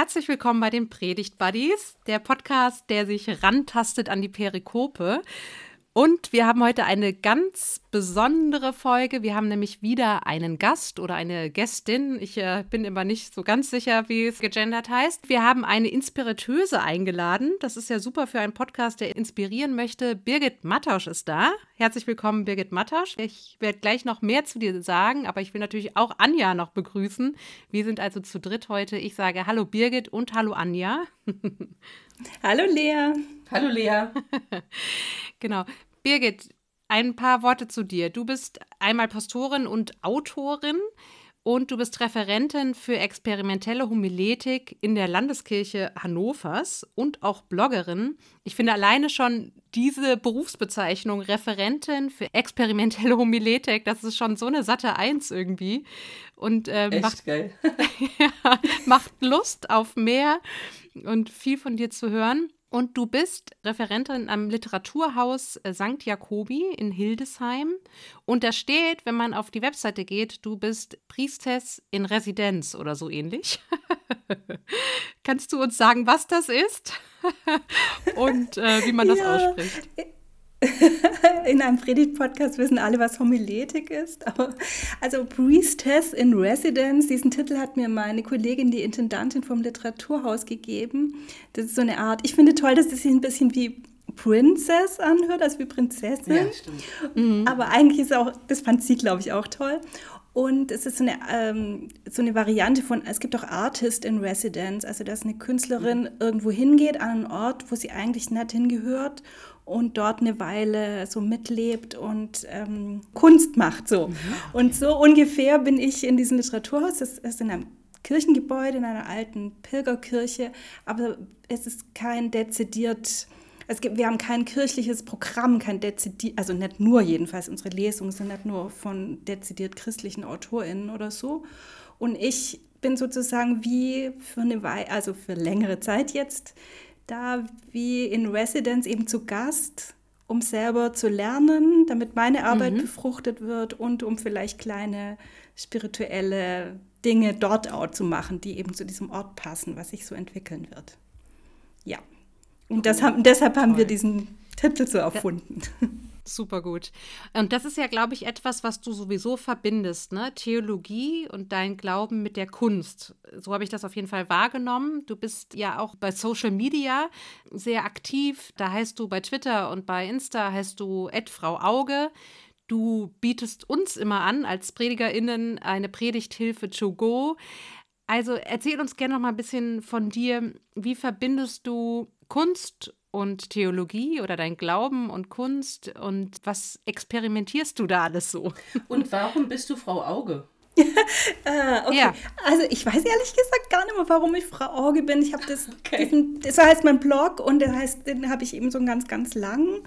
Herzlich willkommen bei den Predigt Buddies, der Podcast, der sich rantastet an die Perikope. Und wir haben heute eine ganz besondere Folge. Wir haben nämlich wieder einen Gast oder eine Gästin. Ich äh, bin immer nicht so ganz sicher, wie es gegendert heißt. Wir haben eine Inspiratöse eingeladen. Das ist ja super für einen Podcast, der inspirieren möchte. Birgit Mattausch ist da. Herzlich willkommen, Birgit Mattausch. Ich werde gleich noch mehr zu dir sagen, aber ich will natürlich auch Anja noch begrüßen. Wir sind also zu dritt heute. Ich sage Hallo Birgit und Hallo Anja. Hallo Lea. Hallo Lea. genau. Birgit, ein paar Worte zu dir. Du bist einmal Pastorin und Autorin und du bist Referentin für experimentelle Homiletik in der Landeskirche Hannovers und auch Bloggerin. Ich finde alleine schon diese Berufsbezeichnung Referentin für experimentelle Homiletik, das ist schon so eine satte Eins irgendwie. Und ähm, macht, geil. ja, macht Lust auf mehr und viel von dir zu hören. Und du bist Referentin am Literaturhaus äh, St. Jakobi in Hildesheim. Und da steht, wenn man auf die Webseite geht, du bist Priestess in Residenz oder so ähnlich. Kannst du uns sagen, was das ist und äh, wie man das ja. ausspricht? in einem Predigt-Podcast wissen alle, was Homiletik ist. Aber, also Priestess in Residence, diesen Titel hat mir meine Kollegin, die Intendantin vom Literaturhaus, gegeben. Das ist so eine Art, ich finde toll, dass es das sich ein bisschen wie Princess anhört, also wie Prinzessin. Ja, stimmt. Mhm. Aber eigentlich ist auch, das fand sie, glaube ich, auch toll. Und es ist so eine, ähm, so eine Variante von, es gibt auch Artist in Residence, also dass eine Künstlerin mhm. irgendwo hingeht an einen Ort, wo sie eigentlich nicht hingehört und dort eine Weile so mitlebt und ähm, Kunst macht so. Mhm. Und so ungefähr bin ich in diesem Literaturhaus. Das ist in einem Kirchengebäude, in einer alten Pilgerkirche, aber es ist kein dezidiert es gibt, wir haben kein kirchliches Programm, kein dezidiert, also nicht nur jedenfalls, unsere Lesungen sind nicht nur von dezidiert christlichen AutorInnen oder so. Und ich bin sozusagen wie für eine Weile, also für längere Zeit jetzt da wie in Residence eben zu Gast, um selber zu lernen, damit meine Arbeit mhm. befruchtet wird und um vielleicht kleine spirituelle Dinge dort auch zu machen, die eben zu diesem Ort passen, was sich so entwickeln wird. Ja. Und das haben, deshalb haben wir diesen Titel so erfunden. Ja. Super gut. Und das ist ja, glaube ich, etwas, was du sowieso verbindest, ne? Theologie und dein Glauben mit der Kunst. So habe ich das auf jeden Fall wahrgenommen. Du bist ja auch bei Social Media sehr aktiv. Da heißt du bei Twitter und bei Insta heißt du Frau Auge. Du bietest uns immer an, als PredigerInnen, eine Predigthilfe to go. Also erzähl uns gerne noch mal ein bisschen von dir. Wie verbindest du Kunst und Theologie oder dein Glauben und Kunst und was experimentierst du da alles so? Und warum bist du Frau Auge? ah, okay. Ja. Also ich weiß ehrlich gesagt gar nicht mehr, warum ich Frau Auge bin. Ich habe das, okay. diesen, das heißt mein Blog und der heißt, den habe ich eben so ganz, ganz lang.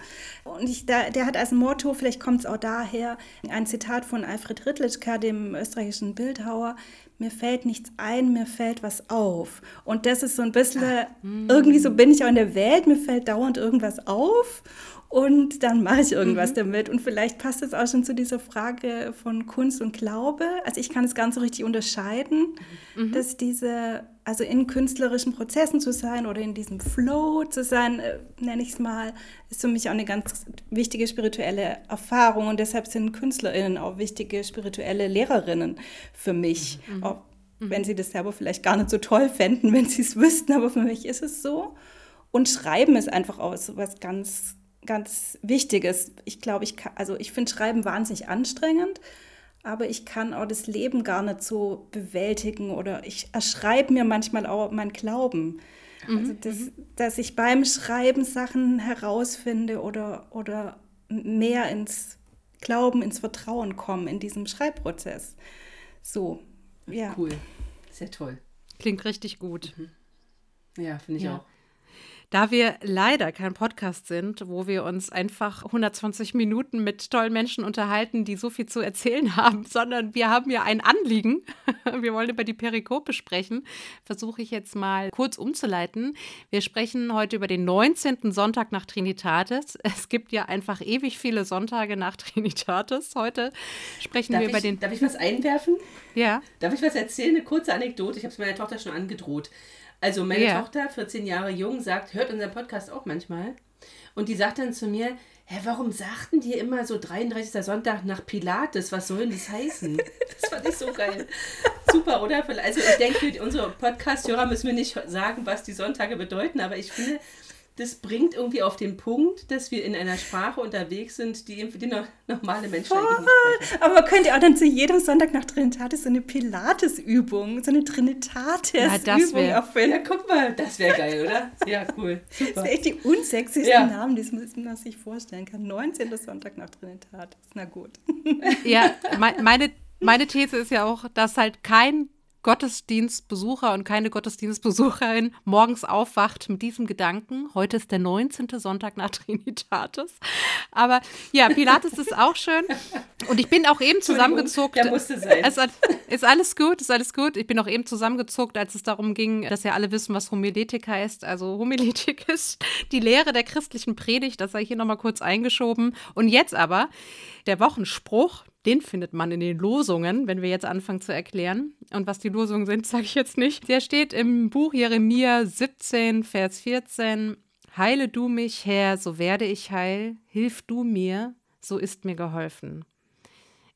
Und ich, der, der hat als Motto, vielleicht kommt es auch daher, ein Zitat von Alfred Rittlitzka, dem österreichischen Bildhauer, mir fällt nichts ein, mir fällt was auf. Und das ist so ein bisschen, Ach, irgendwie so bin ich auch in der Welt, mir fällt dauernd irgendwas auf und dann mache ich irgendwas mhm. damit. Und vielleicht passt es auch schon zu dieser Frage von Kunst und Glaube. Also ich kann es ganz so richtig unterscheiden, mhm. dass diese, also in künstlerischen Prozessen zu sein oder in diesem Flow zu sein, äh, nenne ich es mal, ist für mich auch eine ganz wichtige spirituelle Erfahrung. Und deshalb sind KünstlerInnen auch wichtige spirituelle Lehrerinnen für mich. Mhm. Auch wenn sie das selber vielleicht gar nicht so toll fänden, wenn sie es wüssten, aber für mich ist es so. Und Schreiben ist einfach auch so was ganz ganz Wichtiges. Ich glaube, ich kann, also ich finde Schreiben wahnsinnig anstrengend, aber ich kann auch das Leben gar nicht so bewältigen oder ich erschreibe mir manchmal auch mein Glauben. Mhm. Also das, mhm. dass ich beim Schreiben Sachen herausfinde oder, oder mehr ins Glauben, ins Vertrauen komme in diesem Schreibprozess. So, ja. Cool, sehr toll. Klingt richtig gut. Mhm. Ja, finde ich ja. auch. Da wir leider kein Podcast sind, wo wir uns einfach 120 Minuten mit tollen Menschen unterhalten, die so viel zu erzählen haben, sondern wir haben ja ein Anliegen. Wir wollen über die Perikope sprechen. Versuche ich jetzt mal kurz umzuleiten. Wir sprechen heute über den 19. Sonntag nach Trinitatis. Es gibt ja einfach ewig viele Sonntage nach Trinitatis. Heute sprechen darf wir ich, über den. Darf ich was einwerfen? Ja. Darf ich was erzählen? Eine kurze Anekdote. Ich habe es meiner Tochter schon angedroht. Also meine ja. Tochter, 14 Jahre jung, sagt, hört unseren Podcast auch manchmal. Und die sagt dann zu mir, hä, warum sagten die immer so 33. Sonntag nach Pilates? Was soll denn das heißen? Das fand ich so geil. Super, oder? Also ich denke, unsere Podcast-Hörer müssen wir nicht sagen, was die Sonntage bedeuten, aber ich finde, das bringt irgendwie auf den Punkt, dass wir in einer Sprache unterwegs sind, die für die normale Menschen eigentlich nicht sprechen. Aber könnt ihr auch dann zu jedem Sonntag nach Trinitatis so eine Pilates-Übung, so eine Trinitatis-Übung ja, erfinden? Ja, guck mal, das wäre geil, oder? Ja, cool. Super. Das sind echt die unsexiesten ja. Namen, die man sich vorstellen kann. 19. Sonntag nach Trinitatis, na gut. Ja, meine, meine These ist ja auch, dass halt kein Gottesdienstbesucher und keine Gottesdienstbesucherin morgens aufwacht mit diesem Gedanken. Heute ist der 19. Sonntag nach Trinitatis. Aber ja, Pilates ist auch schön. Und ich bin auch eben zusammengezuckt. Ja, musste sein. Es ist alles gut, ist alles gut. Ich bin auch eben zusammengezuckt, als es darum ging, dass ja alle wissen, was Homiletik heißt. Also Homiletik ist die Lehre der christlichen Predigt. Das sei hier nochmal kurz eingeschoben. Und jetzt aber der Wochenspruch, den findet man in den Losungen, wenn wir jetzt anfangen zu erklären. Und was die Losungen sind, sage ich jetzt nicht. Der steht im Buch Jeremia 17, Vers 14. Heile du mich, Herr, so werde ich heil. Hilf du mir, so ist mir geholfen.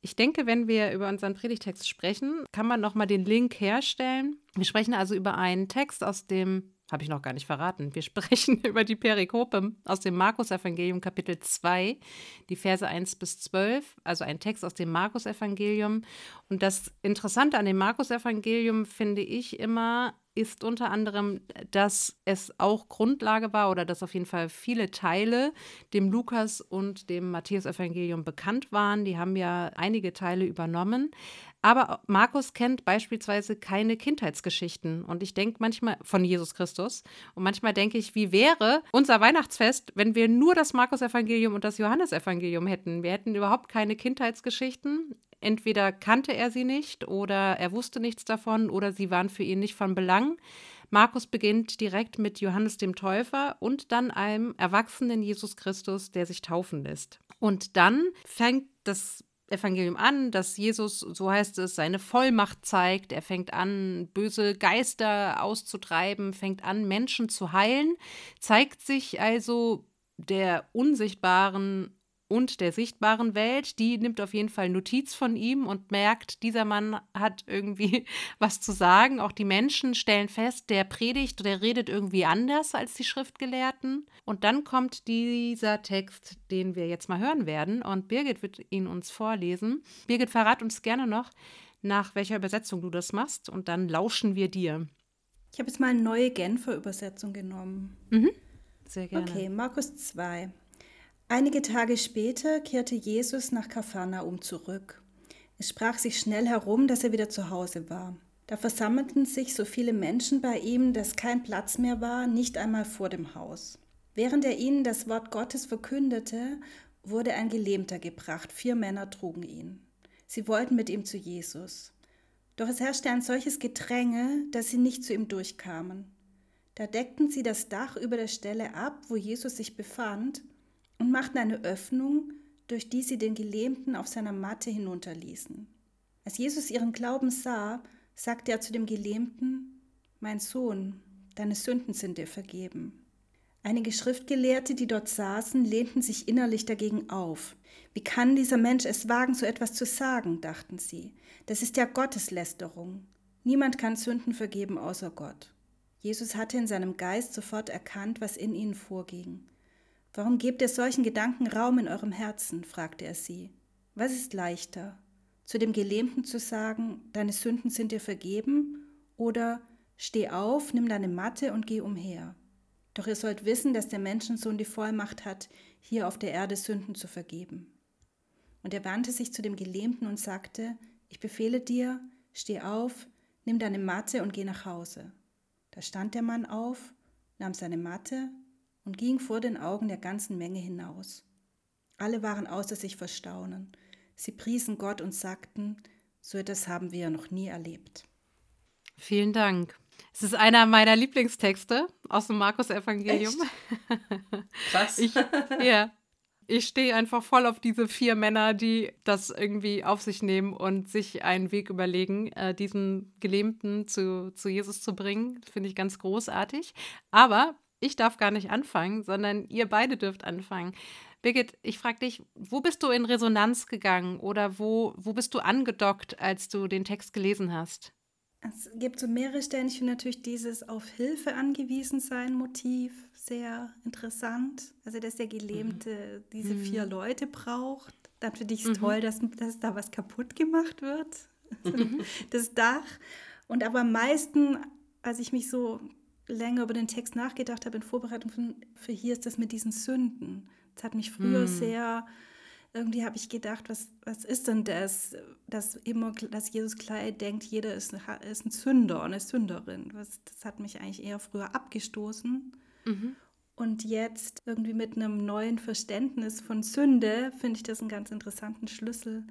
Ich denke, wenn wir über unseren Predigtext sprechen, kann man nochmal den Link herstellen. Wir sprechen also über einen Text aus dem habe ich noch gar nicht verraten. Wir sprechen über die Perikope aus dem Markus-Evangelium, Kapitel 2, die Verse 1 bis 12, also ein Text aus dem Markus-Evangelium. Und das Interessante an dem Markus-Evangelium finde ich immer, ist unter anderem, dass es auch Grundlage war oder dass auf jeden Fall viele Teile dem Lukas und dem Matthäus-Evangelium bekannt waren. Die haben ja einige Teile übernommen. Aber Markus kennt beispielsweise keine Kindheitsgeschichten. Und ich denke manchmal von Jesus Christus. Und manchmal denke ich, wie wäre unser Weihnachtsfest, wenn wir nur das Markus-Evangelium und das Johannesevangelium hätten? Wir hätten überhaupt keine Kindheitsgeschichten. Entweder kannte er sie nicht oder er wusste nichts davon oder sie waren für ihn nicht von Belang. Markus beginnt direkt mit Johannes dem Täufer und dann einem erwachsenen Jesus Christus, der sich taufen lässt. Und dann fängt das Evangelium an, dass Jesus, so heißt es, seine Vollmacht zeigt. Er fängt an, böse Geister auszutreiben, fängt an, Menschen zu heilen, zeigt sich also der unsichtbaren und der sichtbaren Welt. Die nimmt auf jeden Fall Notiz von ihm und merkt, dieser Mann hat irgendwie was zu sagen. Auch die Menschen stellen fest, der predigt, der redet irgendwie anders als die Schriftgelehrten. Und dann kommt dieser Text, den wir jetzt mal hören werden. Und Birgit wird ihn uns vorlesen. Birgit, verrat uns gerne noch, nach welcher Übersetzung du das machst. Und dann lauschen wir dir. Ich habe jetzt mal eine neue Genfer Übersetzung genommen. Mhm. Sehr gerne. Okay, Markus 2. Einige Tage später kehrte Jesus nach Kapharnaum zurück. Es sprach sich schnell herum, dass er wieder zu Hause war. Da versammelten sich so viele Menschen bei ihm, dass kein Platz mehr war, nicht einmal vor dem Haus. Während er ihnen das Wort Gottes verkündete, wurde ein Gelähmter gebracht. Vier Männer trugen ihn. Sie wollten mit ihm zu Jesus. Doch es herrschte ein solches Gedränge, dass sie nicht zu ihm durchkamen. Da deckten sie das Dach über der Stelle ab, wo Jesus sich befand, und machten eine Öffnung, durch die sie den Gelähmten auf seiner Matte hinunterließen. Als Jesus ihren Glauben sah, sagte er zu dem Gelähmten, Mein Sohn, deine Sünden sind dir vergeben. Einige Schriftgelehrte, die dort saßen, lehnten sich innerlich dagegen auf. Wie kann dieser Mensch es wagen, so etwas zu sagen, dachten sie. Das ist ja Gotteslästerung. Niemand kann Sünden vergeben außer Gott. Jesus hatte in seinem Geist sofort erkannt, was in ihnen vorging. Warum gebt ihr solchen Gedanken Raum in eurem Herzen? fragte er sie. Was ist leichter? Zu dem Gelähmten zu sagen, deine Sünden sind dir vergeben? Oder steh auf, nimm deine Matte und geh umher. Doch ihr sollt wissen, dass der Menschensohn die Vollmacht hat, hier auf der Erde Sünden zu vergeben. Und er wandte sich zu dem Gelähmten und sagte, ich befehle dir, steh auf, nimm deine Matte und geh nach Hause. Da stand der Mann auf, nahm seine Matte und ging vor den Augen der ganzen Menge hinaus. Alle waren außer sich vor Staunen. Sie priesen Gott und sagten, so etwas haben wir noch nie erlebt. Vielen Dank. Es ist einer meiner Lieblingstexte aus dem Markus-Evangelium. Krass. Ich, ja, Ich stehe einfach voll auf diese vier Männer, die das irgendwie auf sich nehmen und sich einen Weg überlegen, äh, diesen Gelähmten zu, zu Jesus zu bringen. Das finde ich ganz großartig. Aber ich darf gar nicht anfangen, sondern ihr beide dürft anfangen. Birgit, ich frage dich, wo bist du in Resonanz gegangen oder wo, wo bist du angedockt, als du den Text gelesen hast? Es gibt so mehrere Stellen. Ich finde natürlich dieses auf Hilfe angewiesen sein Motiv sehr interessant. Also, dass der Gelähmte mhm. diese mhm. vier Leute braucht. Dann finde ich es mhm. toll, dass, dass da was kaputt gemacht wird. Mhm. das Dach. Und aber am meisten, als ich mich so länger über den Text nachgedacht habe in Vorbereitung für, für hier, ist das mit diesen Sünden. Das hat mich früher mhm. sehr irgendwie habe ich gedacht, was, was ist denn das, dass immer, dass Jesus Kleid denkt, jeder ist, ist ein Sünder, eine Sünderin. Was, das hat mich eigentlich eher früher abgestoßen. Mhm. Und jetzt irgendwie mit einem neuen Verständnis von Sünde finde ich das einen ganz interessanten Schlüssel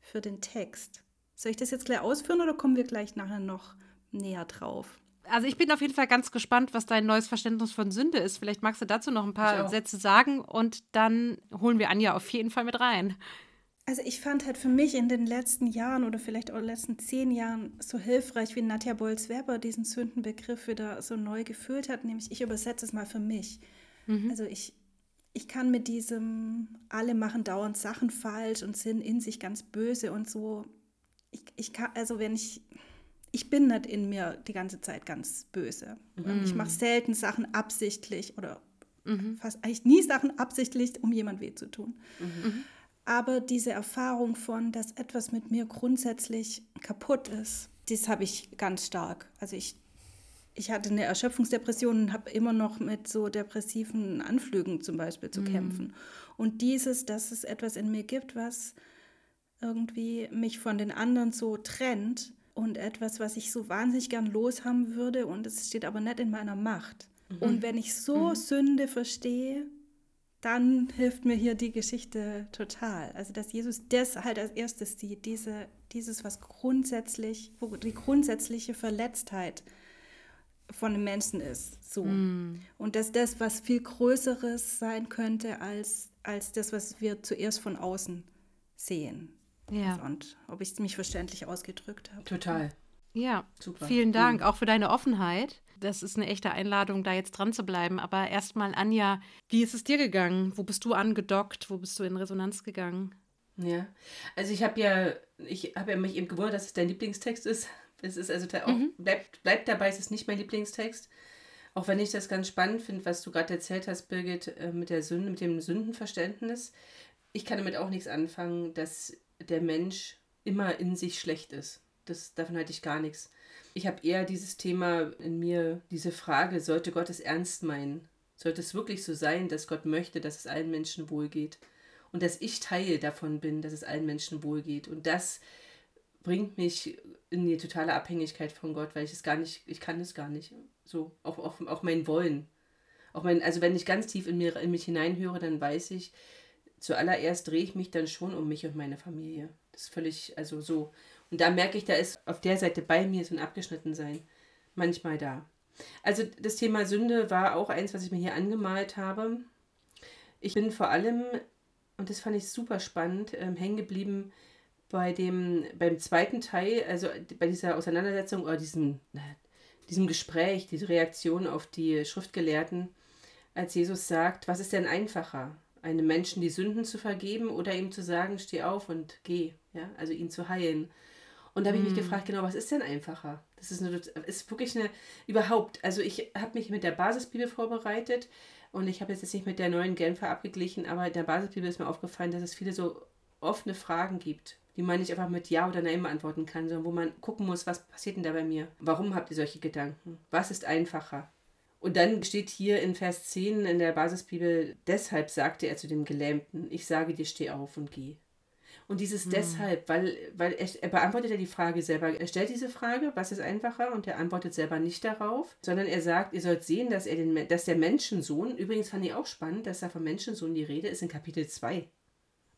für den Text. Soll ich das jetzt gleich ausführen oder kommen wir gleich nachher noch näher drauf? Also ich bin auf jeden Fall ganz gespannt, was dein neues Verständnis von Sünde ist. Vielleicht magst du dazu noch ein paar Sätze sagen und dann holen wir Anja auf jeden Fall mit rein. Also ich fand halt für mich in den letzten Jahren oder vielleicht auch in den letzten zehn Jahren so hilfreich, wie Nadja Bolz-Weber diesen Sündenbegriff wieder so neu gefüllt hat, nämlich ich übersetze es mal für mich. Mhm. Also ich, ich kann mit diesem, alle machen dauernd Sachen falsch und sind in sich ganz böse und so, ich, ich kann, also wenn ich, ich bin nicht in mir die ganze Zeit ganz böse. Mhm. Ich mache selten Sachen absichtlich oder mhm. fast eigentlich nie Sachen absichtlich, um jemand weh zu tun. Mhm. Aber diese Erfahrung von, dass etwas mit mir grundsätzlich kaputt ist, das habe ich ganz stark. Also ich, ich hatte eine Erschöpfungsdepression und habe immer noch mit so depressiven Anflügen zum Beispiel zu mhm. kämpfen. Und dieses, dass es etwas in mir gibt, was irgendwie mich von den anderen so trennt, und etwas, was ich so wahnsinnig gern loshaben würde und es steht aber nicht in meiner Macht. Mhm. Und wenn ich so mhm. Sünde verstehe, dann hilft mir hier die Geschichte total. Also, dass Jesus das halt als erstes sieht, diese, dieses, was grundsätzlich, wo die grundsätzliche Verletztheit von einem Menschen ist. So. Mm. Und dass das was viel Größeres sein könnte als, als das, was wir zuerst von außen sehen. Ja. Und ob ich mich verständlich ausgedrückt habe. Total. Ja, Super. vielen Dank, mhm. auch für deine Offenheit. Das ist eine echte Einladung, da jetzt dran zu bleiben. Aber erstmal, Anja, wie ist es dir gegangen? Wo bist du angedockt? Wo bist du in Resonanz gegangen? Ja, also ich habe ja, ich habe ja mich eben gewundert, dass es dein Lieblingstext ist. Es ist also auch, mhm. bleibt, bleibt dabei, es ist nicht mein Lieblingstext. Auch wenn ich das ganz spannend finde, was du gerade erzählt hast, Birgit, äh, mit der Sünde, mit dem Sündenverständnis. Ich kann damit auch nichts anfangen, dass der Mensch immer in sich schlecht ist. Das, davon halte ich gar nichts. Ich habe eher dieses Thema in mir, diese Frage, sollte Gott es ernst meinen? Sollte es wirklich so sein, dass Gott möchte, dass es allen Menschen wohlgeht? Und dass ich Teil davon bin, dass es allen Menschen wohlgeht. Und das bringt mich in die totale Abhängigkeit von Gott, weil ich es gar nicht, ich kann es gar nicht. So, auch, auch, auch mein Wollen. Auch mein, also wenn ich ganz tief in, mir, in mich hineinhöre, dann weiß ich, zuallererst drehe ich mich dann schon um mich und meine Familie. Das ist völlig, also so. Und da merke ich, da ist auf der Seite bei mir so ein Abgeschnittensein manchmal da. Also das Thema Sünde war auch eins, was ich mir hier angemalt habe. Ich bin vor allem, und das fand ich super spannend, ähm, hängen geblieben bei dem, beim zweiten Teil, also bei dieser Auseinandersetzung oder diesem, diesem Gespräch, diese Reaktion auf die Schriftgelehrten, als Jesus sagt, was ist denn einfacher? Einem Menschen die Sünden zu vergeben oder ihm zu sagen, steh auf und geh, ja, also ihn zu heilen. Und da habe ich mich mm. gefragt, genau, was ist denn einfacher? Das ist, eine, ist wirklich eine, überhaupt, also ich habe mich mit der Basisbibel vorbereitet und ich habe jetzt nicht mit der neuen Genfer abgeglichen, aber in der Basisbibel ist mir aufgefallen, dass es viele so offene Fragen gibt, die man nicht einfach mit Ja oder Nein beantworten kann, sondern wo man gucken muss, was passiert denn da bei mir? Warum habt ihr solche Gedanken? Was ist einfacher? Und dann steht hier in Vers 10 in der Basisbibel, deshalb sagte er zu dem Gelähmten, ich sage dir, steh auf und geh. Und dieses hm. deshalb, weil, weil er, er, beantwortet ja die Frage selber. Er stellt diese Frage, was ist einfacher? Und er antwortet selber nicht darauf, sondern er sagt, ihr sollt sehen, dass, er den, dass der Menschensohn, übrigens fand ich auch spannend, dass da vom Menschensohn die Rede ist in Kapitel 2.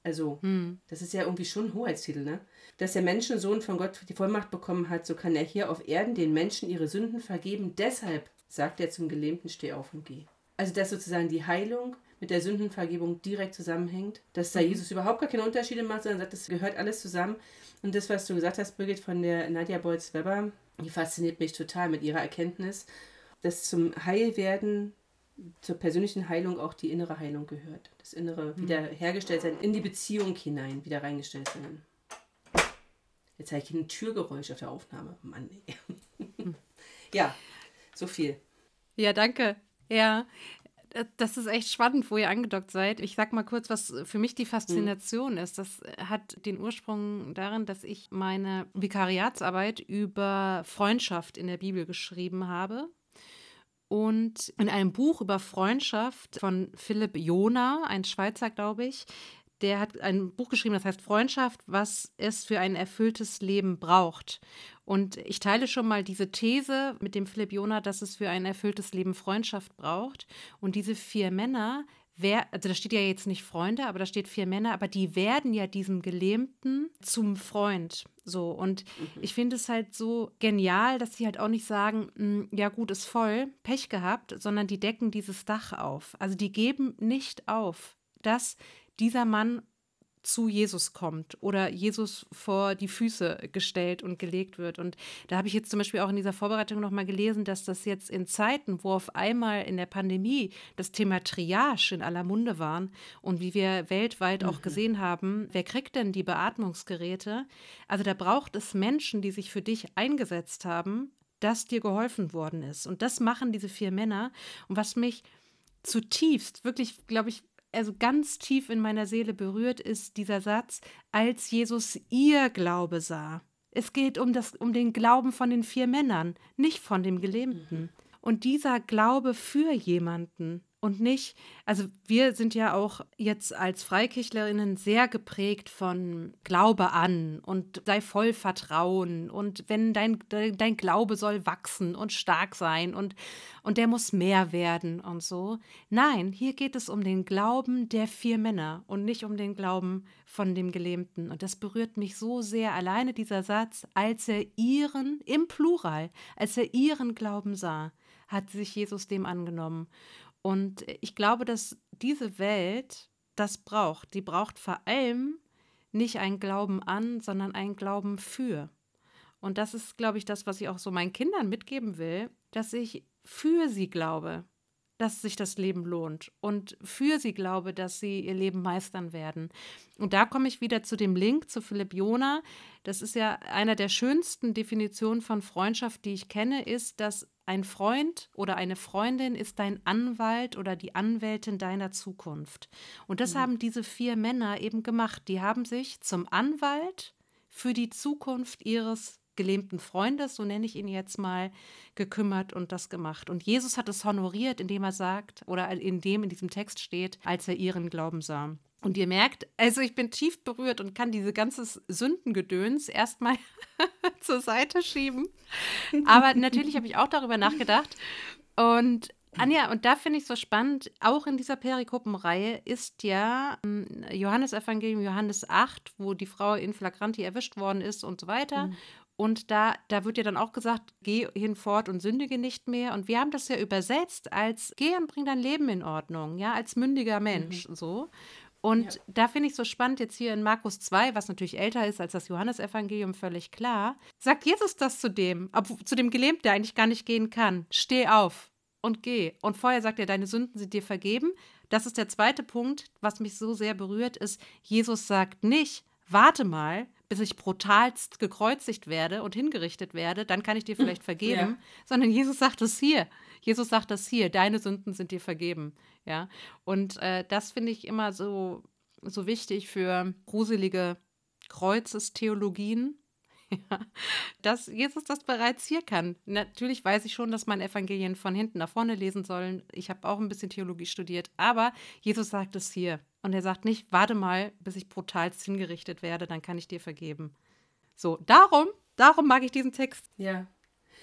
Also, hm. das ist ja irgendwie schon ein Hoheitstitel, ne? Dass der Menschensohn von Gott die Vollmacht bekommen hat, so kann er hier auf Erden den Menschen ihre Sünden vergeben. Deshalb sagt er zum Gelähmten, steh auf und geh. Also, dass sozusagen die Heilung mit der Sündenvergebung direkt zusammenhängt, dass da mhm. Jesus überhaupt gar keine Unterschiede macht, sondern sagt, das gehört alles zusammen. Und das, was du gesagt hast, Birgit, von der Nadia Bolz-Weber, die fasziniert mich total mit ihrer Erkenntnis, dass zum Heilwerden, zur persönlichen Heilung auch die innere Heilung gehört. Das innere mhm. Wiederhergestelltsein, in die Beziehung hinein wieder reingestellt sein. Jetzt habe ich ein Türgeräusch auf der Aufnahme. Mann, ey. ja, so viel. Ja, danke. Ja, das ist echt spannend, wo ihr angedockt seid. Ich sag mal kurz, was für mich die Faszination ist. Das hat den Ursprung darin, dass ich meine Vikariatsarbeit über Freundschaft in der Bibel geschrieben habe. Und in einem Buch über Freundschaft von Philipp Jona, ein Schweizer, glaube ich, der hat ein Buch geschrieben, das heißt Freundschaft, was es für ein erfülltes Leben braucht. Und ich teile schon mal diese These mit dem Philipp Jona, dass es für ein erfülltes Leben Freundschaft braucht. Und diese vier Männer, wer, also da steht ja jetzt nicht Freunde, aber da steht vier Männer, aber die werden ja diesem Gelähmten zum Freund. So, und mhm. ich finde es halt so genial, dass sie halt auch nicht sagen, hm, ja gut, ist voll, Pech gehabt, sondern die decken dieses Dach auf. Also die geben nicht auf, dass dieser Mann zu Jesus kommt oder Jesus vor die Füße gestellt und gelegt wird. Und da habe ich jetzt zum Beispiel auch in dieser Vorbereitung nochmal gelesen, dass das jetzt in Zeiten, wo auf einmal in der Pandemie das Thema Triage in aller Munde waren und wie wir weltweit auch mhm. gesehen haben, wer kriegt denn die Beatmungsgeräte? Also da braucht es Menschen, die sich für dich eingesetzt haben, dass dir geholfen worden ist. Und das machen diese vier Männer. Und was mich zutiefst, wirklich, glaube ich, also ganz tief in meiner Seele berührt ist dieser Satz, als Jesus ihr Glaube sah. Es geht um, das, um den Glauben von den vier Männern, nicht von dem Gelähmten. Mhm. Und dieser Glaube für jemanden, und nicht, also wir sind ja auch jetzt als Freikirchlerinnen sehr geprägt von Glaube an und sei voll Vertrauen und wenn dein, dein Glaube soll wachsen und stark sein und, und der muss mehr werden und so. Nein, hier geht es um den Glauben der vier Männer und nicht um den Glauben von dem Gelähmten. Und das berührt mich so sehr, alleine dieser Satz, als er ihren, im Plural, als er ihren Glauben sah, hat sich Jesus dem angenommen. Und ich glaube, dass diese Welt das braucht. Die braucht vor allem nicht einen Glauben an, sondern einen Glauben für. Und das ist, glaube ich, das, was ich auch so meinen Kindern mitgeben will, dass ich für sie glaube, dass sich das Leben lohnt und für sie glaube, dass sie ihr Leben meistern werden. Und da komme ich wieder zu dem Link zu Philipp Jona. Das ist ja einer der schönsten Definitionen von Freundschaft, die ich kenne, ist, dass ein Freund oder eine Freundin ist dein Anwalt oder die Anwältin deiner Zukunft. Und das mhm. haben diese vier Männer eben gemacht. Die haben sich zum Anwalt für die Zukunft ihres gelähmten Freundes, so nenne ich ihn jetzt mal, gekümmert und das gemacht. Und Jesus hat es honoriert, indem er sagt, oder indem in diesem Text steht, als er ihren Glauben sah. Und ihr merkt, also ich bin tief berührt und kann diese ganze Sündengedöns erstmal zur Seite schieben. Aber natürlich habe ich auch darüber nachgedacht. Und Anja, und da finde ich es so spannend, auch in dieser Perikopenreihe ist ja ähm, Johannes Evangelium Johannes 8, wo die Frau in Flagranti erwischt worden ist und so weiter. Mhm. Und da, da wird ja dann auch gesagt, geh hinfort und sündige nicht mehr. Und wir haben das ja übersetzt als geh und bring dein Leben in Ordnung, ja, als mündiger Mensch, mhm. so. Und ja. da finde ich so spannend jetzt hier in Markus 2, was natürlich älter ist als das Johannesevangelium, völlig klar, sagt Jesus das zu dem, zu dem Gelähmten, der eigentlich gar nicht gehen kann. Steh auf und geh. Und vorher sagt er, deine Sünden sind dir vergeben. Das ist der zweite Punkt, was mich so sehr berührt, ist, Jesus sagt nicht, warte mal, bis ich brutalst gekreuzigt werde und hingerichtet werde, dann kann ich dir vielleicht vergeben, ja. sondern Jesus sagt es hier. Jesus sagt das hier, deine Sünden sind dir vergeben. Ja, und äh, das finde ich immer so, so wichtig für gruselige Kreuzestheologien, ja, dass Jesus das bereits hier kann. Natürlich weiß ich schon, dass man Evangelien von hinten nach vorne lesen sollen. Ich habe auch ein bisschen Theologie studiert, aber Jesus sagt es hier. Und er sagt nicht, warte mal, bis ich brutalst hingerichtet werde, dann kann ich dir vergeben. So, darum, darum mag ich diesen Text. Ja,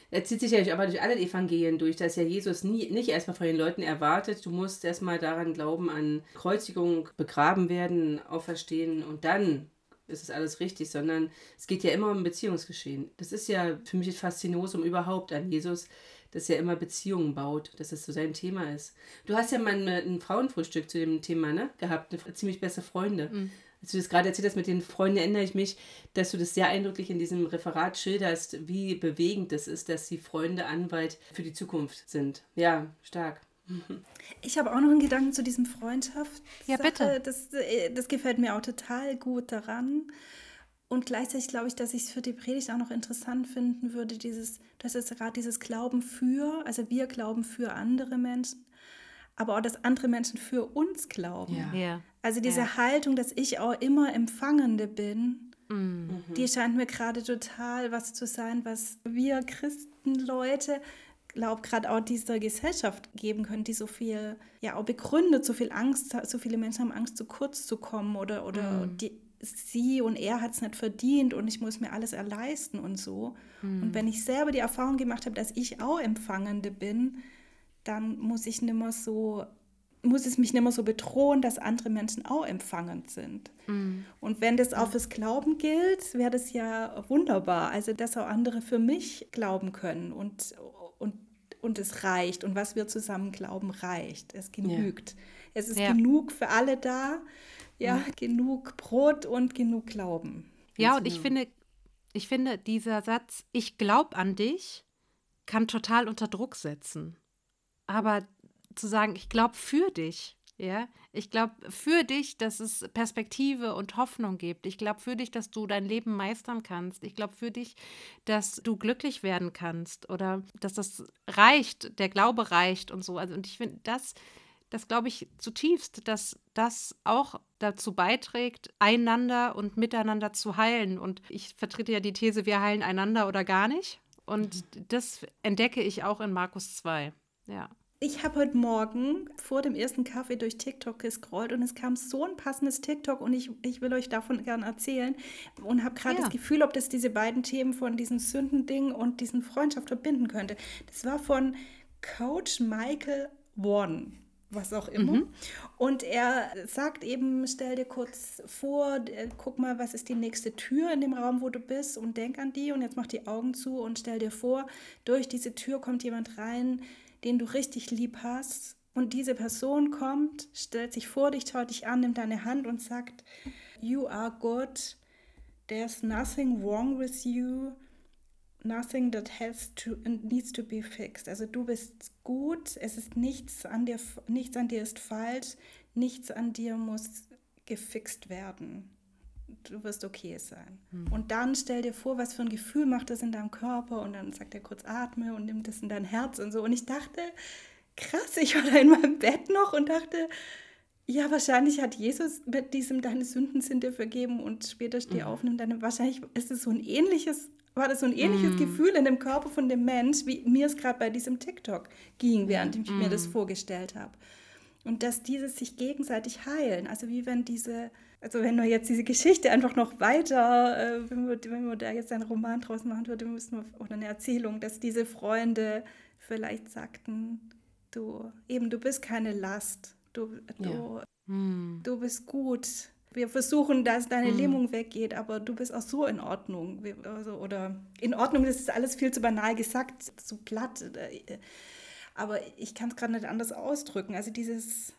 er zieht sich ja aber durch alle Evangelien durch, dass ja Jesus nie, nicht erstmal von den Leuten erwartet, du musst erstmal daran glauben, an Kreuzigung, begraben werden, auferstehen und dann ist es alles richtig, sondern es geht ja immer um Beziehungsgeschehen. Das ist ja für mich das Faszinosum überhaupt an Jesus, dass er immer Beziehungen baut, dass das so sein Thema ist. Du hast ja mal ein, ein Frauenfrühstück zu dem Thema ne, gehabt, eine, ziemlich beste Freunde. Mhm. Als du das gerade erzählt hast mit den Freunden, erinnere ich mich, dass du das sehr eindrücklich in diesem Referat schilderst, wie bewegend es ist, dass die Freunde Anwalt für die Zukunft sind. Ja, stark. Ich habe auch noch einen Gedanken zu diesem Freundschaft. Ja, bitte. Das, äh, das gefällt mir auch total gut daran. Und gleichzeitig glaube ich, dass ich es für die Predigt auch noch interessant finden würde, dieses, das ist gerade dieses Glauben für, also wir glauben für andere Menschen, aber auch, dass andere Menschen für uns glauben. Ja. Also diese ja. Haltung, dass ich auch immer Empfangende bin, mhm. die scheint mir gerade total was zu sein, was wir Christenleute glaube gerade auch dieser Gesellschaft geben können, die so viel, ja auch begründet, so viel Angst, so viele Menschen haben Angst, zu kurz zu kommen oder, oder mhm. die, sie und er hat es nicht verdient und ich muss mir alles erleisten und so. Mhm. Und wenn ich selber die Erfahrung gemacht habe, dass ich auch Empfangende bin, dann muss ich nicht mehr so muss es mich nicht mehr so bedrohen, dass andere Menschen auch empfangend sind. Mhm. Und wenn das auch fürs Glauben gilt, wäre das ja wunderbar. Also, dass auch andere für mich glauben können und, und, und es reicht. Und was wir zusammen glauben, reicht. Es genügt. Ja. Es ist ja. genug für alle da. Ja, mhm. genug Brot und genug Glauben. Ja, und ich finde, ich finde, dieser Satz, ich glaube an dich, kann total unter Druck setzen. Aber zu sagen, ich glaube für dich, ja, ich glaube für dich, dass es Perspektive und Hoffnung gibt. Ich glaube für dich, dass du dein Leben meistern kannst. Ich glaube für dich, dass du glücklich werden kannst oder dass das reicht, der Glaube reicht und so. Also und ich finde das das glaube ich zutiefst, dass das auch dazu beiträgt, einander und miteinander zu heilen. Und ich vertrete ja die These, wir heilen einander oder gar nicht. Und mhm. das entdecke ich auch in Markus 2. Ja. Ich habe heute Morgen vor dem ersten Kaffee durch TikTok gescrollt und es kam so ein passendes TikTok und ich, ich will euch davon gerne erzählen und habe gerade ja. das Gefühl, ob das diese beiden Themen von diesem Sündending und diesen Freundschaft verbinden könnte. Das war von Coach Michael Warden was auch immer. Mhm. Und er sagt eben, stell dir kurz vor, guck mal, was ist die nächste Tür in dem Raum, wo du bist und denk an die und jetzt mach die Augen zu und stell dir vor, durch diese Tür kommt jemand rein, den du richtig lieb hast. Und diese Person kommt, stellt sich vor dich, schaut dich an, nimmt deine Hand und sagt, You are good, there's nothing wrong with you, nothing that has to needs to be fixed. Also du bist gut, es ist nichts an dir, nichts an dir ist falsch, nichts an dir muss gefixt werden. Du wirst okay sein. Hm. Und dann stell dir vor, was für ein Gefühl macht das in deinem Körper und dann sagt er kurz atme und nimmt das in dein Herz und so. Und ich dachte, krass, ich war da in meinem Bett noch und dachte, ja, wahrscheinlich hat Jesus mit diesem deine Sünden sind dir vergeben und später steh mhm. auf, nimm deine. Wahrscheinlich ist es so ein ähnliches, war das so ein ähnliches mhm. Gefühl in dem Körper von dem Mensch, wie mir es gerade bei diesem TikTok ging, während ich mhm. mir das mhm. vorgestellt habe. Und dass dieses sich gegenseitig heilen, also wie wenn diese, also wenn wir jetzt diese Geschichte einfach noch weiter, äh, wenn, wir, wenn wir da jetzt einen Roman draus machen würden, müssen wir, oder eine Erzählung, dass diese Freunde vielleicht sagten, du, eben, du bist keine Last, du, du, hm. du bist gut. Wir versuchen, dass deine hm. Lähmung weggeht, aber du bist auch so in Ordnung. Also, oder in Ordnung, das ist alles viel zu banal gesagt, zu platt. Äh, aber ich kann es gerade nicht anders ausdrücken. Also dieses,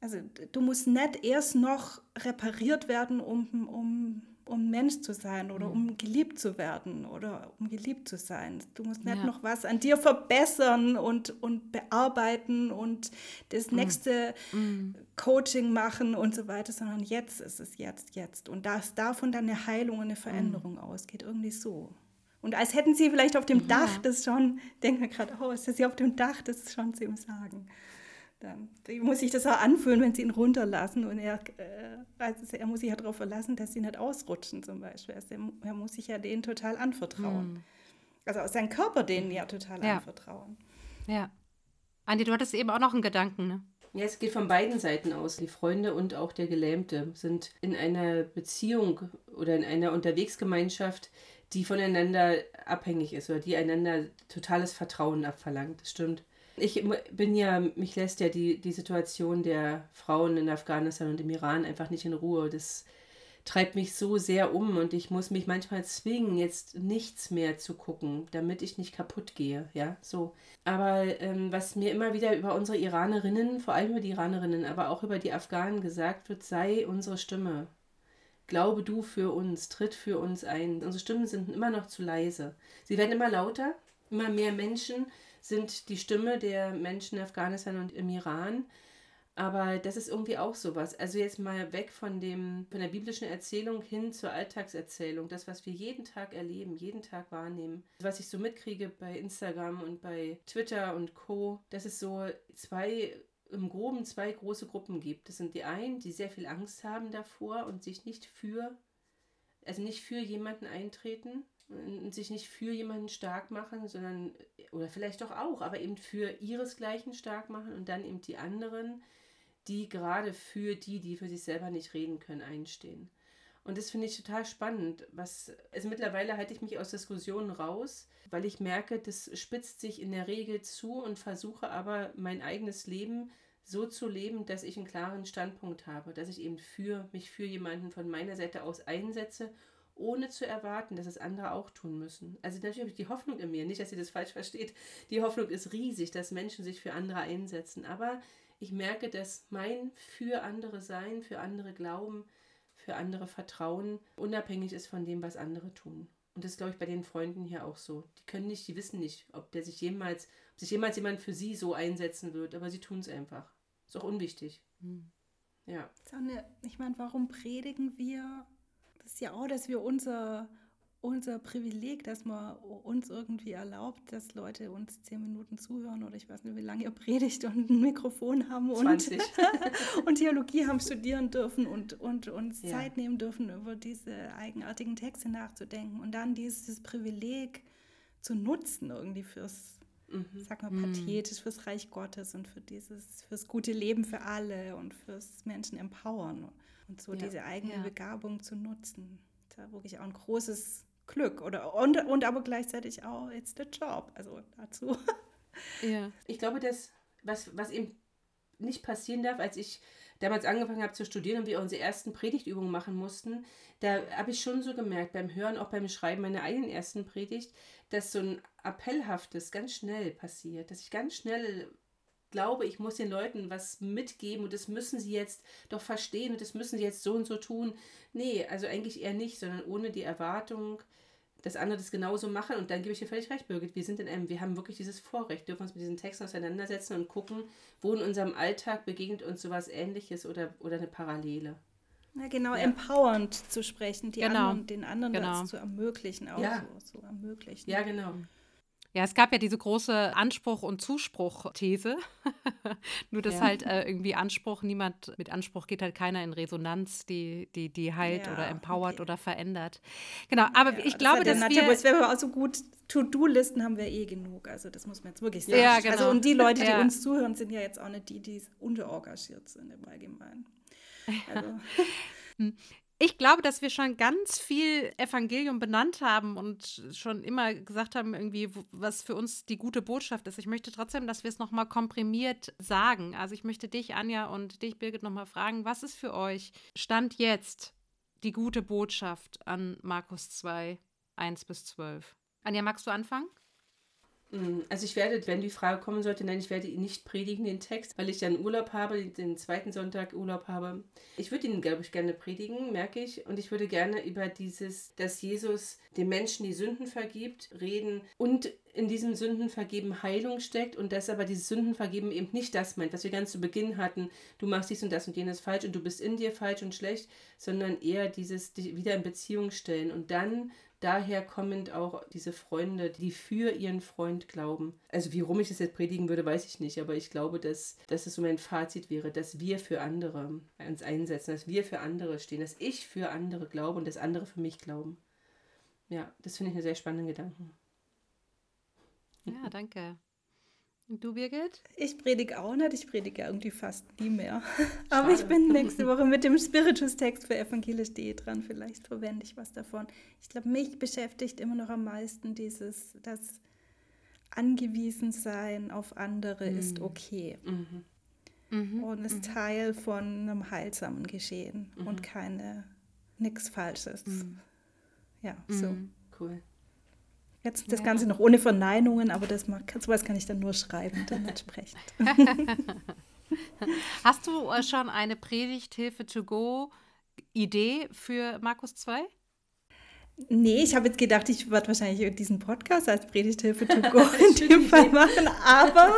also du musst nicht erst noch repariert werden, um, um um Mensch zu sein oder mhm. um geliebt zu werden oder um geliebt zu sein. Du musst nicht ja. noch was an dir verbessern und, und bearbeiten und das mhm. nächste mhm. Coaching machen und so weiter, sondern jetzt ist es jetzt, jetzt. Und dass davon dann eine Heilung und eine Veränderung mhm. ausgeht, irgendwie so. Und als hätten sie vielleicht auf dem. Dach das schon, denken wir gerade, oh, ist das hier auf dem Dach, das schon zu ihm sagen dann muss sich das auch anfühlen, wenn sie ihn runterlassen und er, äh, also er muss sich ja darauf verlassen, dass sie nicht ausrutschen zum Beispiel. Also er, er muss sich ja denen total anvertrauen. Hm. Also sein Körper denen ja total ja. anvertrauen. Ja. Andi, du hattest eben auch noch einen Gedanken, ne? Ja, es geht von beiden Seiten aus. Die Freunde und auch der Gelähmte sind in einer Beziehung oder in einer Unterwegsgemeinschaft, die voneinander abhängig ist oder die einander totales Vertrauen abverlangt. Das stimmt. Ich bin ja, mich lässt ja die, die Situation der Frauen in Afghanistan und im Iran einfach nicht in Ruhe. Das treibt mich so sehr um und ich muss mich manchmal zwingen, jetzt nichts mehr zu gucken, damit ich nicht kaputt gehe, ja, so. Aber ähm, was mir immer wieder über unsere Iranerinnen, vor allem über die Iranerinnen, aber auch über die Afghanen gesagt wird, sei unsere Stimme. Glaube du für uns, tritt für uns ein. Unsere Stimmen sind immer noch zu leise. Sie werden immer lauter, immer mehr Menschen sind die Stimme der Menschen in Afghanistan und im Iran. Aber das ist irgendwie auch sowas. Also jetzt mal weg von dem, von der biblischen Erzählung hin zur Alltagserzählung. Das, was wir jeden Tag erleben, jeden Tag wahrnehmen. Was ich so mitkriege bei Instagram und bei Twitter und Co., dass es so zwei, im Groben zwei große Gruppen gibt. Das sind die einen, die sehr viel Angst haben davor und sich nicht für, also nicht für jemanden eintreten sich nicht für jemanden stark machen, sondern, oder vielleicht doch auch, aber eben für ihresgleichen stark machen und dann eben die anderen, die gerade für die, die für sich selber nicht reden können, einstehen. Und das finde ich total spannend. Was, also mittlerweile halte ich mich aus Diskussionen raus, weil ich merke, das spitzt sich in der Regel zu und versuche aber mein eigenes Leben so zu leben, dass ich einen klaren Standpunkt habe, dass ich eben für mich für jemanden von meiner Seite aus einsetze, ohne zu erwarten, dass es andere auch tun müssen. Also natürlich habe ich die Hoffnung in mir, nicht, dass ihr das falsch versteht. Die Hoffnung ist riesig, dass Menschen sich für andere einsetzen, aber ich merke, dass mein für andere Sein, für andere Glauben, für andere Vertrauen unabhängig ist von dem, was andere tun. Und das ist, glaube ich, bei den Freunden hier auch so. Die können nicht, die wissen nicht, ob der sich jemals, ob sich jemals jemand für sie so einsetzen wird, aber sie tun es einfach. Ist auch unwichtig. Hm. Ja. Ich meine, warum predigen wir? Ist ja auch, dass wir unser unser Privileg, dass man uns irgendwie erlaubt, dass Leute uns zehn Minuten zuhören oder ich weiß nicht, wie lange ihr predigt und ein Mikrofon haben und, und Theologie haben studieren dürfen und, und uns ja. Zeit nehmen dürfen, über diese eigenartigen Texte nachzudenken und dann dieses Privileg zu nutzen irgendwie fürs, mhm. sag mal, mhm. pathetisch, fürs Reich Gottes und für dieses, fürs gute Leben für alle und fürs Menschen empowern und so ja. diese eigene ja. Begabung zu nutzen. Da wirklich auch ein großes Glück oder und, und aber gleichzeitig auch it's the job, also dazu. Ja. Ich glaube, dass was, was eben nicht passieren darf, als ich damals angefangen habe zu studieren und wir unsere ersten Predigtübungen machen mussten, da habe ich schon so gemerkt, beim Hören, auch beim Schreiben meiner eigenen ersten Predigt, dass so ein Appellhaftes ganz schnell passiert, dass ich ganz schnell glaube, ich muss den Leuten was mitgeben und das müssen sie jetzt doch verstehen und das müssen sie jetzt so und so tun. Nee, also eigentlich eher nicht, sondern ohne die Erwartung, dass andere das genauso machen. Und dann gebe ich dir völlig recht, Birgit. Wir sind in einem, wir haben wirklich dieses Vorrecht, dürfen uns mit diesen Texten auseinandersetzen und gucken, wo in unserem Alltag begegnet uns sowas ähnliches oder, oder eine Parallele. Ja, genau, ja. empowernd zu sprechen, die genau. anderen, den anderen genau. das zu ermöglichen, auch ja. so, so ermöglichen. Ja, genau. Ja, es gab ja diese große Anspruch- und Zuspruch-These. Nur, dass ja. halt äh, irgendwie Anspruch, niemand mit Anspruch geht halt keiner in Resonanz, die, die, die heilt ja, oder empowert okay. oder verändert. Genau, aber ja, ich das glaube, dass wir... Es wäre auch so gut, To-Do-Listen haben wir eh genug. Also das muss man jetzt wirklich sagen. Ja, genau. Also und die Leute, die uns zuhören, sind ja jetzt auch nicht die, die unterengagiert sind im Allgemeinen. Also. Ich glaube, dass wir schon ganz viel Evangelium benannt haben und schon immer gesagt haben, irgendwie, was für uns die gute Botschaft ist. Ich möchte trotzdem, dass wir es nochmal komprimiert sagen. Also ich möchte dich, Anja, und dich, Birgit, nochmal fragen, was ist für euch Stand jetzt die gute Botschaft an Markus 2, 1 bis 12? Anja, magst du anfangen? Mm, also ich werde, wenn die Frage kommen sollte, nein, ich werde ihn nicht predigen, den Text, weil ich dann Urlaub habe, den zweiten Sonntag Urlaub habe. Ich würde ihn, glaube ich, gerne predigen, merke ich. Und ich würde gerne über dieses, dass Jesus den Menschen die Sünden vergibt, reden und in diesem Sündenvergeben Heilung steckt und dass aber dieses Sündenvergeben eben nicht das meint, was wir ganz zu Beginn hatten, du machst dies und das und jenes falsch und du bist in dir falsch und schlecht, sondern eher dieses dich wieder in Beziehung stellen und dann daher kommend auch diese Freunde, die für ihren Freund glauben. Also wie rum ich das jetzt predigen würde, weiß ich nicht, aber ich glaube, dass, dass es so mein Fazit wäre, dass wir für andere uns einsetzen, dass wir für andere stehen, dass ich für andere glaube und dass andere für mich glauben. Ja, das finde ich einen sehr spannenden Gedanken. Ja, danke. Und du, Birgit? Ich predige auch nicht. Ich predige ja irgendwie fast nie mehr. Aber ich bin nächste Woche mit dem Spiritus-Text für evangelisch.de dran. Vielleicht verwende ich was davon. Ich glaube, mich beschäftigt immer noch am meisten dieses, das Angewiesensein auf andere mhm. ist okay. Mhm. Mhm. Und ist mhm. Teil von einem heilsamen Geschehen und mhm. keine nichts Falsches. Mhm. Ja, so. Cool. Jetzt das ja. Ganze noch ohne Verneinungen, aber das sowas kann ich dann nur schreiben, dann entsprechend. Hast du äh, schon eine Predigthilfe to go Idee für Markus 2? Nee, ich habe jetzt gedacht, ich werde wahrscheinlich diesen Podcast als Predigthilfe to go in dem Fall machen. Aber,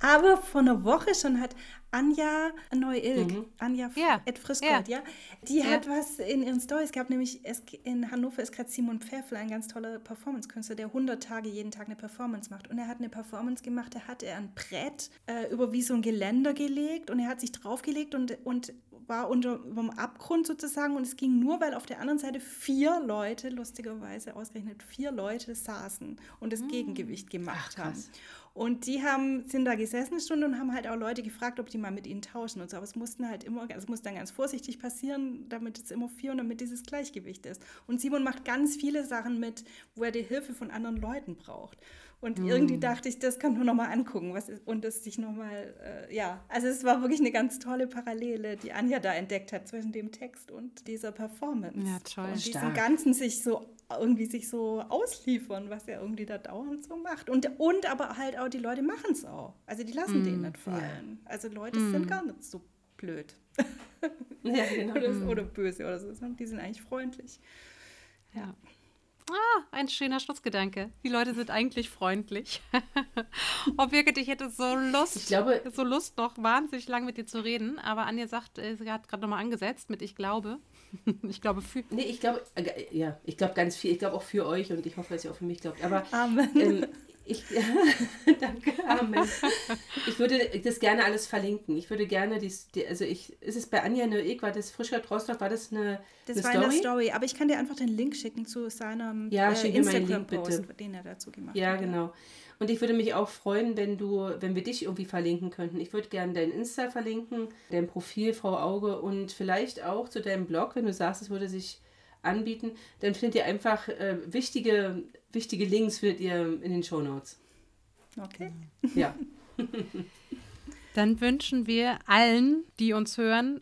aber vor einer Woche schon hat Anja Neu-Ilk, mhm. Anja ja. Ed Frischgold, ja. ja. Die ja. hat was in ihren Stories gehabt, nämlich in Hannover ist gerade Simon Pfeffel, ein ganz toller Performance-Künstler, der 100 Tage jeden Tag eine Performance macht. Und er hat eine Performance gemacht, da hat er ein Brett äh, über wie so ein Geländer gelegt und er hat sich draufgelegt und, und war unter dem Abgrund sozusagen und es ging nur, weil auf der anderen Seite vier Leute, lustigerweise ausgerechnet vier Leute saßen und das mmh. Gegengewicht gemacht Ach, haben. Und die haben, sind da gesessen eine Stunde und haben halt auch Leute gefragt, ob die mal mit ihnen tauschen und so. Aber es mussten halt immer, es muss dann ganz vorsichtig passieren, damit es immer vier und damit dieses Gleichgewicht ist. Und Simon macht ganz viele Sachen mit, wo er die Hilfe von anderen Leuten braucht. Und mm. irgendwie dachte ich, das kann man nochmal angucken was ist, und das sich nochmal, äh, ja, also es war wirklich eine ganz tolle Parallele, die Anja da entdeckt hat zwischen dem Text und dieser Performance. Ja, toll. Und diesem Ganzen sich so irgendwie sich so ausliefern, was er irgendwie da dauernd so macht. Und, und aber halt auch, die Leute machen es auch. Also die lassen mm, den nicht fallen. Ja. Also Leute mm. sind gar nicht so blöd. ja, genau. oder, oder, böse oder so. Die sind eigentlich freundlich. Ja. Ah, ein schöner Schlussgedanke. Die Leute sind eigentlich freundlich. oh, Birgit, ich hätte so Lust, ich glaube, so Lust, noch wahnsinnig lang mit dir zu reden. Aber Anja sagt, äh, sie hat gerade nochmal angesetzt mit Ich glaube. ich glaube für. Nee, ich glaube, äh, ja, ich glaube ganz viel. Ich glaube auch für euch und ich hoffe, dass ihr auch für mich glaubt. Aber Amen. Ähm, ich, danke, Amen. Ich würde das gerne alles verlinken. Ich würde gerne, dies, die, also ich, ist es bei Anja Noek, war das Frischer Rostock, war das eine, das eine war Story? eine Story, aber ich kann dir einfach den Link schicken zu seinem ja, äh, Instagram-Post, den er dazu gemacht ja, hat. Ja, genau. Und ich würde mich auch freuen, wenn du, wenn wir dich irgendwie verlinken könnten. Ich würde gerne dein Insta verlinken, dein Profil, Frau Auge und vielleicht auch zu deinem Blog, wenn du sagst, es würde sich anbieten, dann findet ihr einfach äh, wichtige, wichtige Links findet ihr in den Show Notes. Okay. Ja. Dann wünschen wir allen, die uns hören,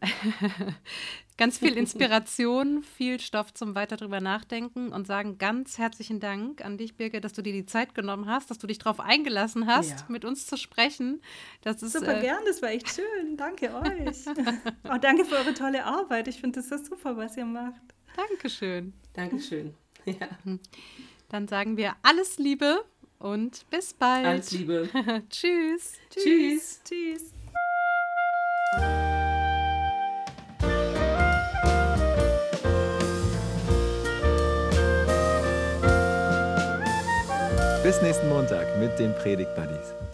ganz viel Inspiration, viel Stoff zum weiter drüber nachdenken und sagen ganz herzlichen Dank an dich, Birgit, dass du dir die Zeit genommen hast, dass du dich darauf eingelassen hast, ja. mit uns zu sprechen. Das ist, super äh, gern, das war echt schön. Danke euch. Auch danke für eure tolle Arbeit. Ich finde das so super, was ihr macht. Dankeschön. Dankeschön. Ja. Dann sagen wir alles Liebe und bis bald. Alles Liebe. Tschüss. Tschüss. Tschüss. Bis nächsten Montag mit den Predigt Buddies.